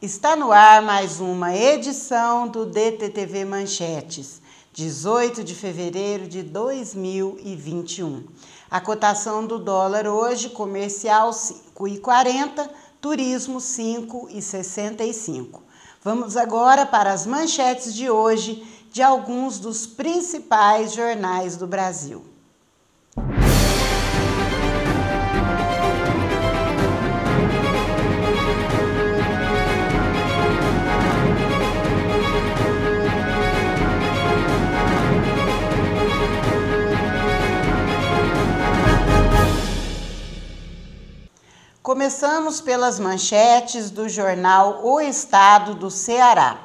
Está no ar mais uma edição do DTTV Manchetes, 18 de fevereiro de 2021. A cotação do dólar hoje, comercial 5,40, turismo 5,65. Vamos agora para as manchetes de hoje de alguns dos principais jornais do Brasil. Começamos pelas manchetes do jornal O Estado do Ceará.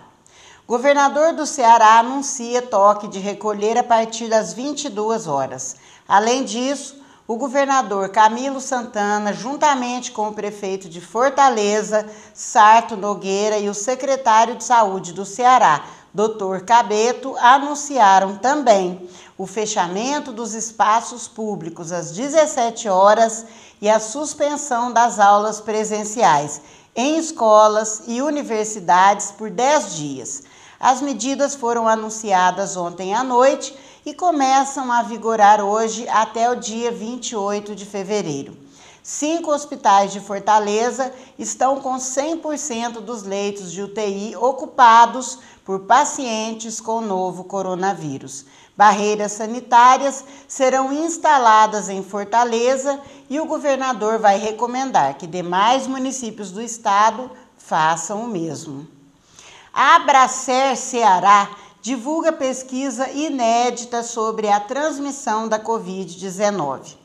Governador do Ceará anuncia toque de recolher a partir das 22 horas. Além disso, o governador Camilo Santana, juntamente com o prefeito de Fortaleza, Sarto Nogueira, e o secretário de Saúde do Ceará, Dr. Cabeto, anunciaram também o fechamento dos espaços públicos às 17 horas e a suspensão das aulas presenciais em escolas e universidades por 10 dias. As medidas foram anunciadas ontem à noite e começam a vigorar hoje até o dia 28 de fevereiro. Cinco hospitais de Fortaleza estão com 100% dos leitos de UTI ocupados por pacientes com novo coronavírus. Barreiras sanitárias serão instaladas em Fortaleza e o governador vai recomendar que demais municípios do estado façam o mesmo. A Abracer Ceará divulga pesquisa inédita sobre a transmissão da Covid-19.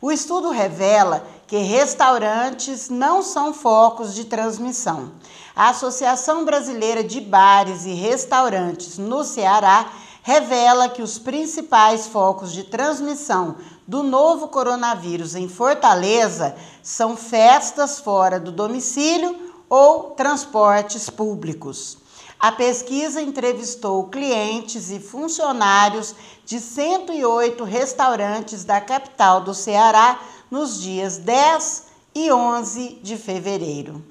O estudo revela que restaurantes não são focos de transmissão. A Associação Brasileira de Bares e Restaurantes no Ceará revela que os principais focos de transmissão do novo coronavírus em Fortaleza são festas fora do domicílio ou transportes públicos. A pesquisa entrevistou clientes e funcionários de 108 restaurantes da capital do Ceará nos dias 10 e 11 de fevereiro.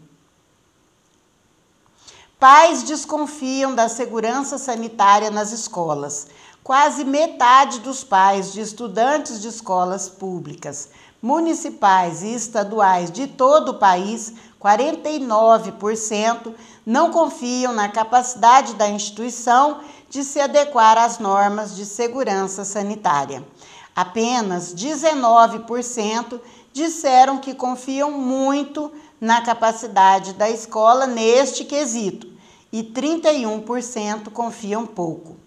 Pais desconfiam da segurança sanitária nas escolas. Quase metade dos pais de estudantes de escolas públicas, municipais e estaduais de todo o país, 49%, não confiam na capacidade da instituição de se adequar às normas de segurança sanitária. Apenas 19% disseram que confiam muito na capacidade da escola neste quesito e 31% confiam pouco.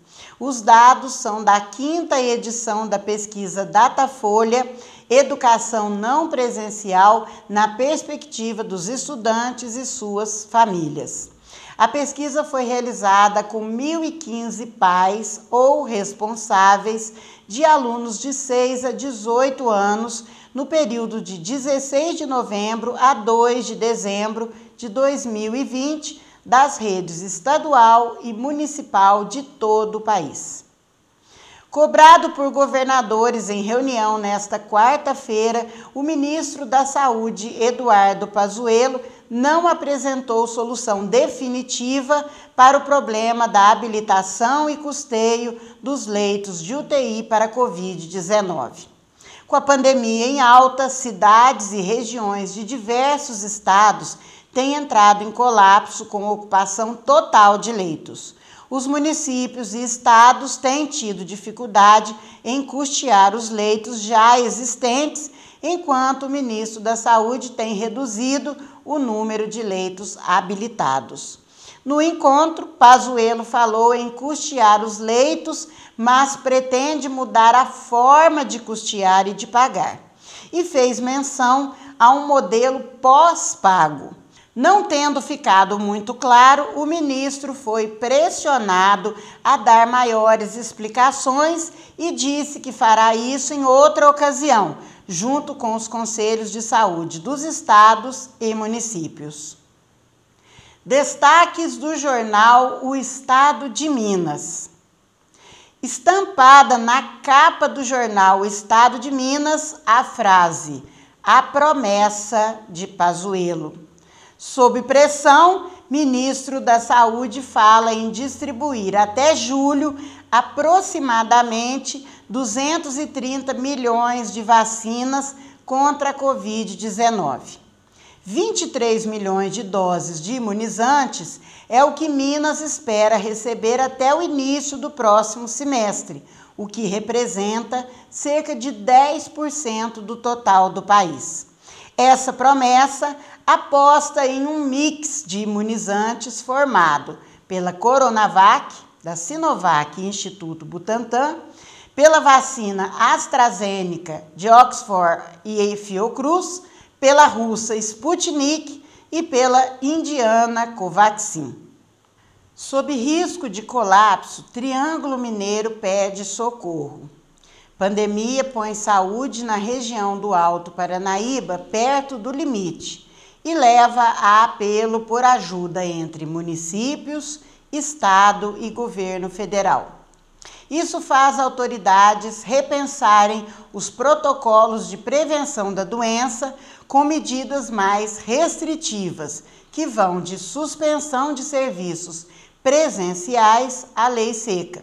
Os dados são da quinta edição da pesquisa Datafolha Educação Não Presencial na perspectiva dos estudantes e suas famílias. A pesquisa foi realizada com 1.015 pais ou responsáveis de alunos de 6 a 18 anos no período de 16 de novembro a 2 de dezembro de 2020 das redes estadual e municipal de todo o país. Cobrado por governadores em reunião nesta quarta-feira, o ministro da Saúde, Eduardo Pazuello, não apresentou solução definitiva para o problema da habilitação e custeio dos leitos de UTI para Covid-19. Com a pandemia em alta, cidades e regiões de diversos estados tem entrado em colapso com ocupação total de leitos. Os municípios e estados têm tido dificuldade em custear os leitos já existentes, enquanto o ministro da Saúde tem reduzido o número de leitos habilitados. No encontro, Pazuello falou em custear os leitos, mas pretende mudar a forma de custear e de pagar. E fez menção a um modelo pós-pago. Não tendo ficado muito claro, o ministro foi pressionado a dar maiores explicações e disse que fará isso em outra ocasião, junto com os conselhos de saúde dos estados e municípios. Destaques do jornal O Estado de Minas. Estampada na capa do jornal O Estado de Minas a frase: A promessa de Pazuello. Sob pressão, ministro da Saúde fala em distribuir até julho aproximadamente 230 milhões de vacinas contra a Covid-19. 23 milhões de doses de imunizantes é o que Minas espera receber até o início do próximo semestre, o que representa cerca de 10% do total do país. Essa promessa aposta em um mix de imunizantes formado pela Coronavac, da Sinovac e Instituto Butantan, pela vacina AstraZeneca de Oxford e Fiocruz, pela russa Sputnik e pela indiana Covaxin. Sob risco de colapso, Triângulo Mineiro pede socorro. Pandemia põe saúde na região do Alto Paranaíba perto do limite e leva a apelo por ajuda entre municípios, Estado e governo federal. Isso faz autoridades repensarem os protocolos de prevenção da doença com medidas mais restritivas, que vão de suspensão de serviços presenciais à lei seca.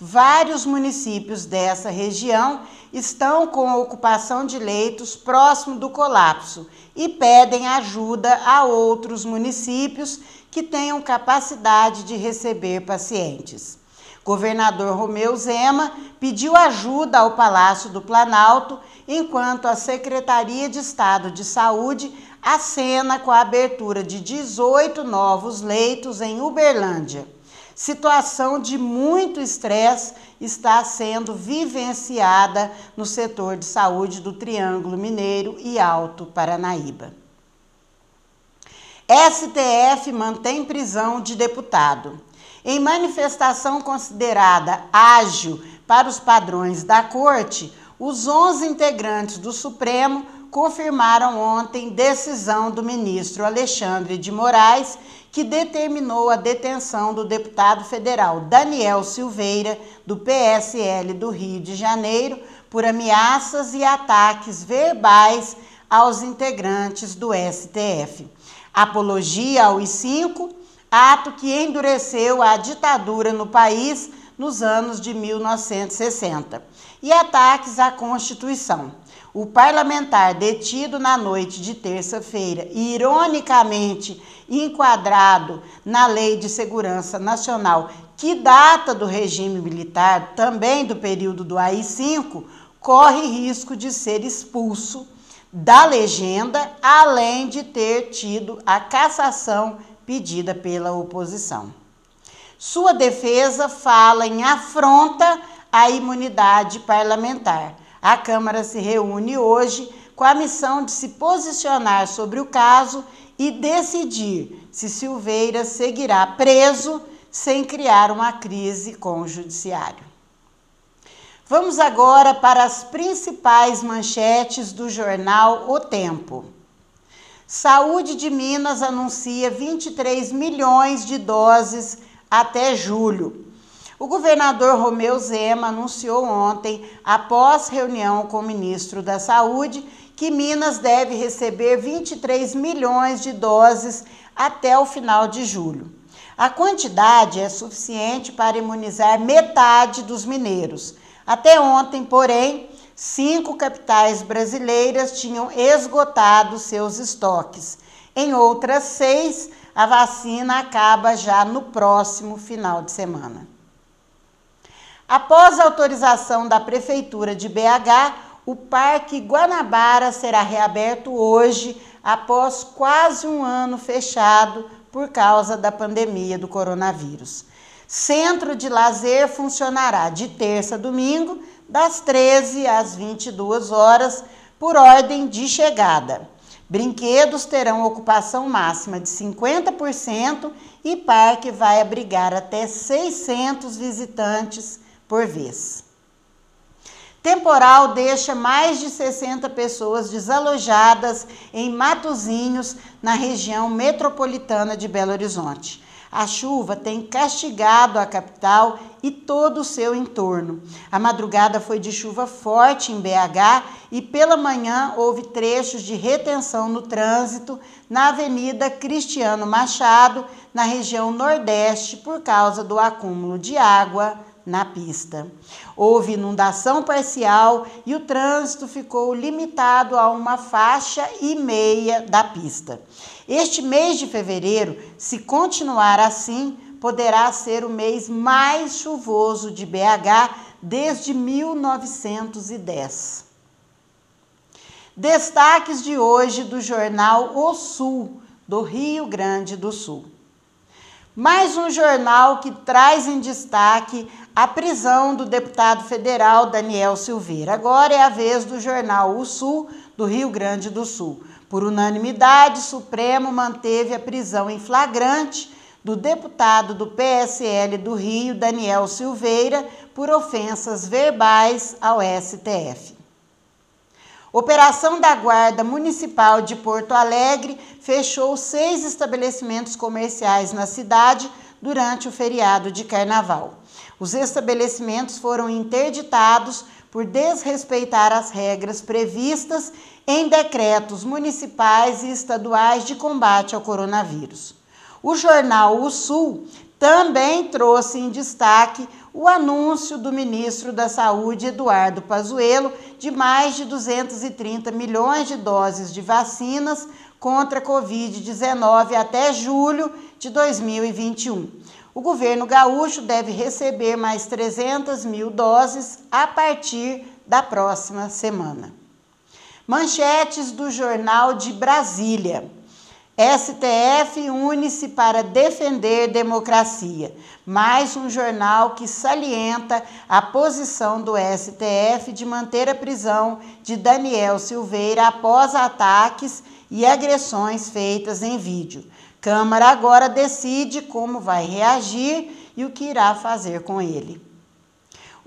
Vários municípios dessa região estão com ocupação de leitos próximo do colapso e pedem ajuda a outros municípios que tenham capacidade de receber pacientes. Governador Romeu Zema pediu ajuda ao Palácio do Planalto, enquanto a Secretaria de Estado de Saúde acena com a abertura de 18 novos leitos em Uberlândia. Situação de muito estresse está sendo vivenciada no setor de saúde do Triângulo Mineiro e Alto Paranaíba. STF mantém prisão de deputado. Em manifestação considerada ágil para os padrões da Corte, os 11 integrantes do Supremo confirmaram ontem decisão do ministro Alexandre de Moraes, que determinou a detenção do deputado federal Daniel Silveira, do PSL do Rio de Janeiro, por ameaças e ataques verbais aos integrantes do STF. Apologia ao I5 ato que endureceu a ditadura no país nos anos de 1960, e ataques à Constituição. O parlamentar detido na noite de terça-feira, ironicamente enquadrado na Lei de Segurança Nacional, que data do regime militar, também do período do AI-5, corre risco de ser expulso da legenda, além de ter tido a cassação pedida pela oposição. Sua defesa fala em afronta à imunidade parlamentar. A Câmara se reúne hoje com a missão de se posicionar sobre o caso e decidir se Silveira seguirá preso sem criar uma crise com o Judiciário. Vamos agora para as principais manchetes do jornal O Tempo. Saúde de Minas anuncia 23 milhões de doses até julho. O governador Romeu Zema anunciou ontem, após reunião com o ministro da Saúde, que Minas deve receber 23 milhões de doses até o final de julho. A quantidade é suficiente para imunizar metade dos mineiros. Até ontem, porém, cinco capitais brasileiras tinham esgotado seus estoques. Em outras seis, a vacina acaba já no próximo final de semana. Após autorização da Prefeitura de BH, o Parque Guanabara será reaberto hoje, após quase um ano fechado por causa da pandemia do coronavírus. Centro de lazer funcionará de terça a domingo, das 13 às 22 horas, por ordem de chegada. Brinquedos terão ocupação máxima de 50% e parque vai abrigar até 600 visitantes por vez. Temporal deixa mais de 60 pessoas desalojadas em Matozinhos, na região metropolitana de Belo Horizonte. A chuva tem castigado a capital e todo o seu entorno. A madrugada foi de chuva forte em BH e pela manhã houve trechos de retenção no trânsito na Avenida Cristiano Machado, na região Nordeste, por causa do acúmulo de água na pista. Houve inundação parcial e o trânsito ficou limitado a uma faixa e meia da pista. Este mês de fevereiro, se continuar assim, poderá ser o mês mais chuvoso de BH desde 1910. Destaques de hoje do jornal O Sul, do Rio Grande do Sul. Mais um jornal que traz em destaque a prisão do deputado federal Daniel Silveira. Agora é a vez do jornal O Sul, do Rio Grande do Sul. Por unanimidade, o Supremo manteve a prisão em flagrante do deputado do PSL do Rio, Daniel Silveira, por ofensas verbais ao STF. Operação da Guarda Municipal de Porto Alegre fechou seis estabelecimentos comerciais na cidade durante o feriado de carnaval. Os estabelecimentos foram interditados por desrespeitar as regras previstas em decretos municipais e estaduais de combate ao coronavírus. O jornal O Sul também trouxe em destaque o anúncio do ministro da Saúde, Eduardo Pazuello, de mais de 230 milhões de doses de vacinas contra a Covid-19 até julho de 2021. O governo gaúcho deve receber mais 300 mil doses a partir da próxima semana. Manchetes do Jornal de Brasília. STF une-se para defender democracia. Mais um jornal que salienta a posição do STF de manter a prisão de Daniel Silveira após ataques e agressões feitas em vídeo. Câmara agora decide como vai reagir e o que irá fazer com ele.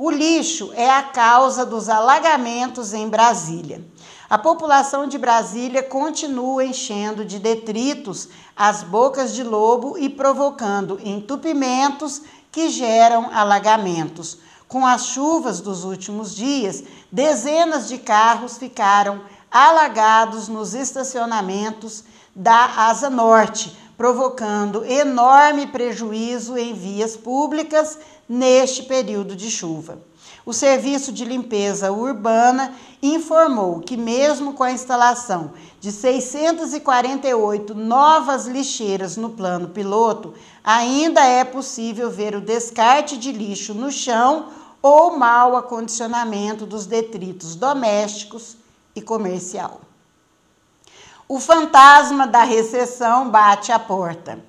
O lixo é a causa dos alagamentos em Brasília. A população de Brasília continua enchendo de detritos as bocas de lobo e provocando entupimentos que geram alagamentos. Com as chuvas dos últimos dias, dezenas de carros ficaram alagados nos estacionamentos da Asa Norte, provocando enorme prejuízo em vias públicas neste período de chuva. O Serviço de Limpeza Urbana informou que, mesmo com a instalação de 648 novas lixeiras no plano piloto, ainda é possível ver o descarte de lixo no chão ou mau acondicionamento dos detritos domésticos e comercial. O fantasma da recessão bate à porta.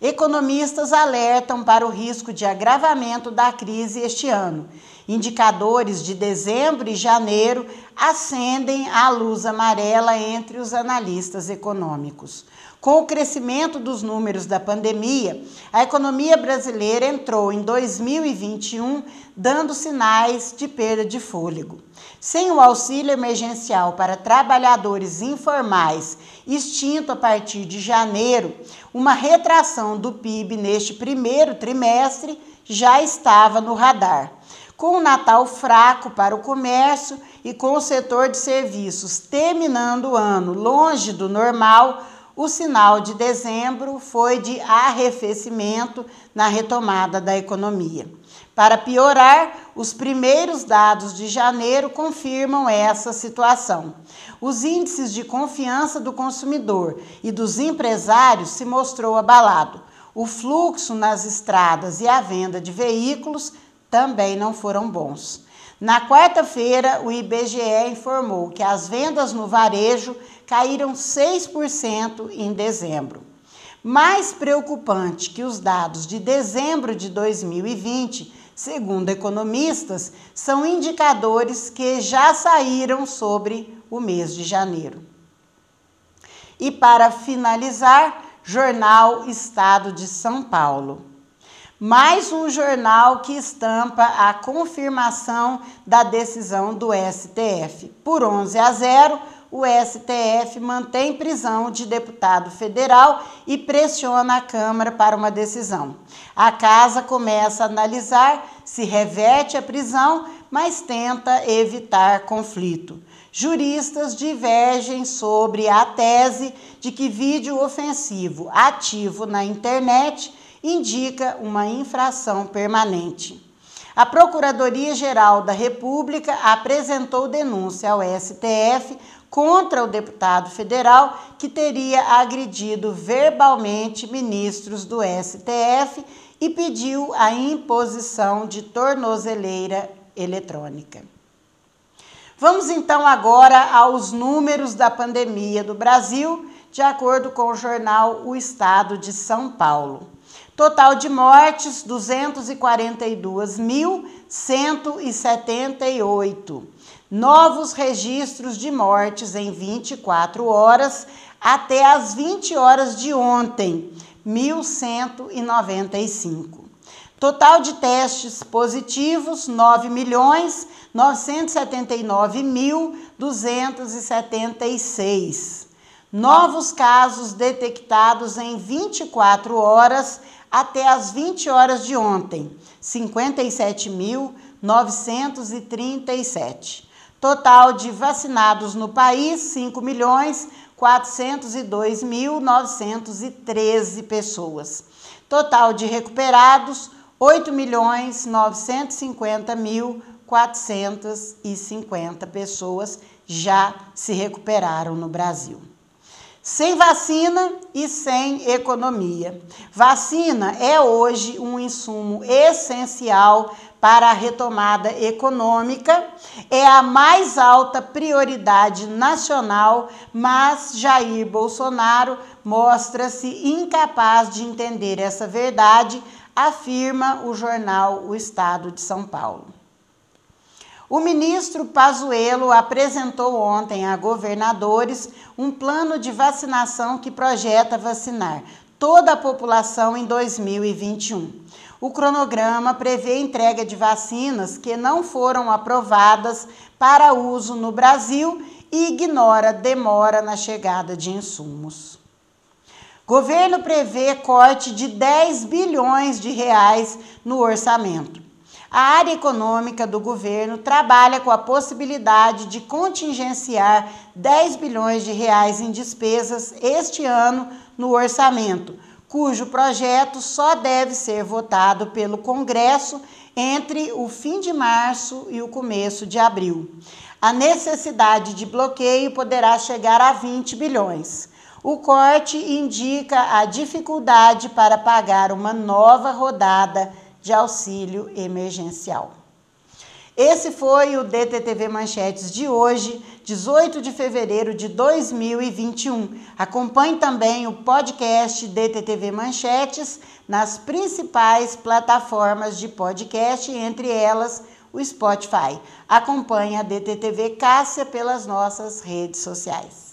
Economistas alertam para o risco de agravamento da crise este ano. Indicadores de dezembro e janeiro acendem a luz amarela entre os analistas econômicos. Com o crescimento dos números da pandemia, a economia brasileira entrou em 2021 dando sinais de perda de fôlego. Sem o auxílio emergencial para trabalhadores informais, extinto a partir de janeiro, uma retração do PIB neste primeiro trimestre já estava no radar. Com o Natal fraco para o comércio e com o setor de serviços terminando o ano longe do normal, o sinal de dezembro foi de arrefecimento na retomada da economia. Para piorar, os primeiros dados de janeiro confirmam essa situação. Os índices de confiança do consumidor e dos empresários se mostrou abalado. O fluxo nas estradas e a venda de veículos também não foram bons. Na quarta-feira, o IBGE informou que as vendas no varejo caíram 6% em dezembro. Mais preocupante que os dados de dezembro de 2020, segundo economistas, são indicadores que já saíram sobre o mês de janeiro. E para finalizar, Jornal Estado de São Paulo. Mais um jornal que estampa a confirmação da decisão do STF. Por 11 a 0, o STF mantém prisão de deputado federal e pressiona a Câmara para uma decisão. A casa começa a analisar se reverte a prisão, mas tenta evitar conflito. Juristas divergem sobre a tese de que vídeo ofensivo ativo na internet indica uma infração permanente. A Procuradoria-Geral da República apresentou denúncia ao STF contra o deputado federal que teria agredido verbalmente ministros do STF e pediu a imposição de tornozeleira eletrônica. Vamos então agora aos números da pandemia do Brasil, de acordo com o jornal O Estado de São Paulo. Total de mortes: 242.178. Novos registros de mortes em 24 horas até as 20 horas de ontem, 1.195. Total de testes positivos, 9 milhões 979.276. Novos casos detectados em 24 horas até as 20 horas de ontem, 57.937. Total de vacinados no país, 5 milhões 402.913 pessoas. Total de recuperados, 8 milhões 950 mil 450 pessoas já se recuperaram no Brasil. Sem vacina e sem economia. Vacina é hoje um insumo essencial para a retomada econômica, é a mais alta prioridade nacional, mas Jair Bolsonaro mostra-se incapaz de entender essa verdade afirma o jornal O Estado de São Paulo. O ministro Pazuello apresentou ontem a governadores um plano de vacinação que projeta vacinar toda a população em 2021. O cronograma prevê entrega de vacinas que não foram aprovadas para uso no Brasil e ignora demora na chegada de insumos. Governo prevê corte de 10 bilhões de reais no orçamento. A área econômica do governo trabalha com a possibilidade de contingenciar 10 bilhões de reais em despesas este ano no orçamento, cujo projeto só deve ser votado pelo Congresso entre o fim de março e o começo de abril. A necessidade de bloqueio poderá chegar a 20 bilhões. O corte indica a dificuldade para pagar uma nova rodada de auxílio emergencial. Esse foi o DTTV Manchetes de hoje, 18 de fevereiro de 2021. Acompanhe também o podcast DTTV Manchetes nas principais plataformas de podcast, entre elas o Spotify. Acompanhe a DTTV Cássia pelas nossas redes sociais.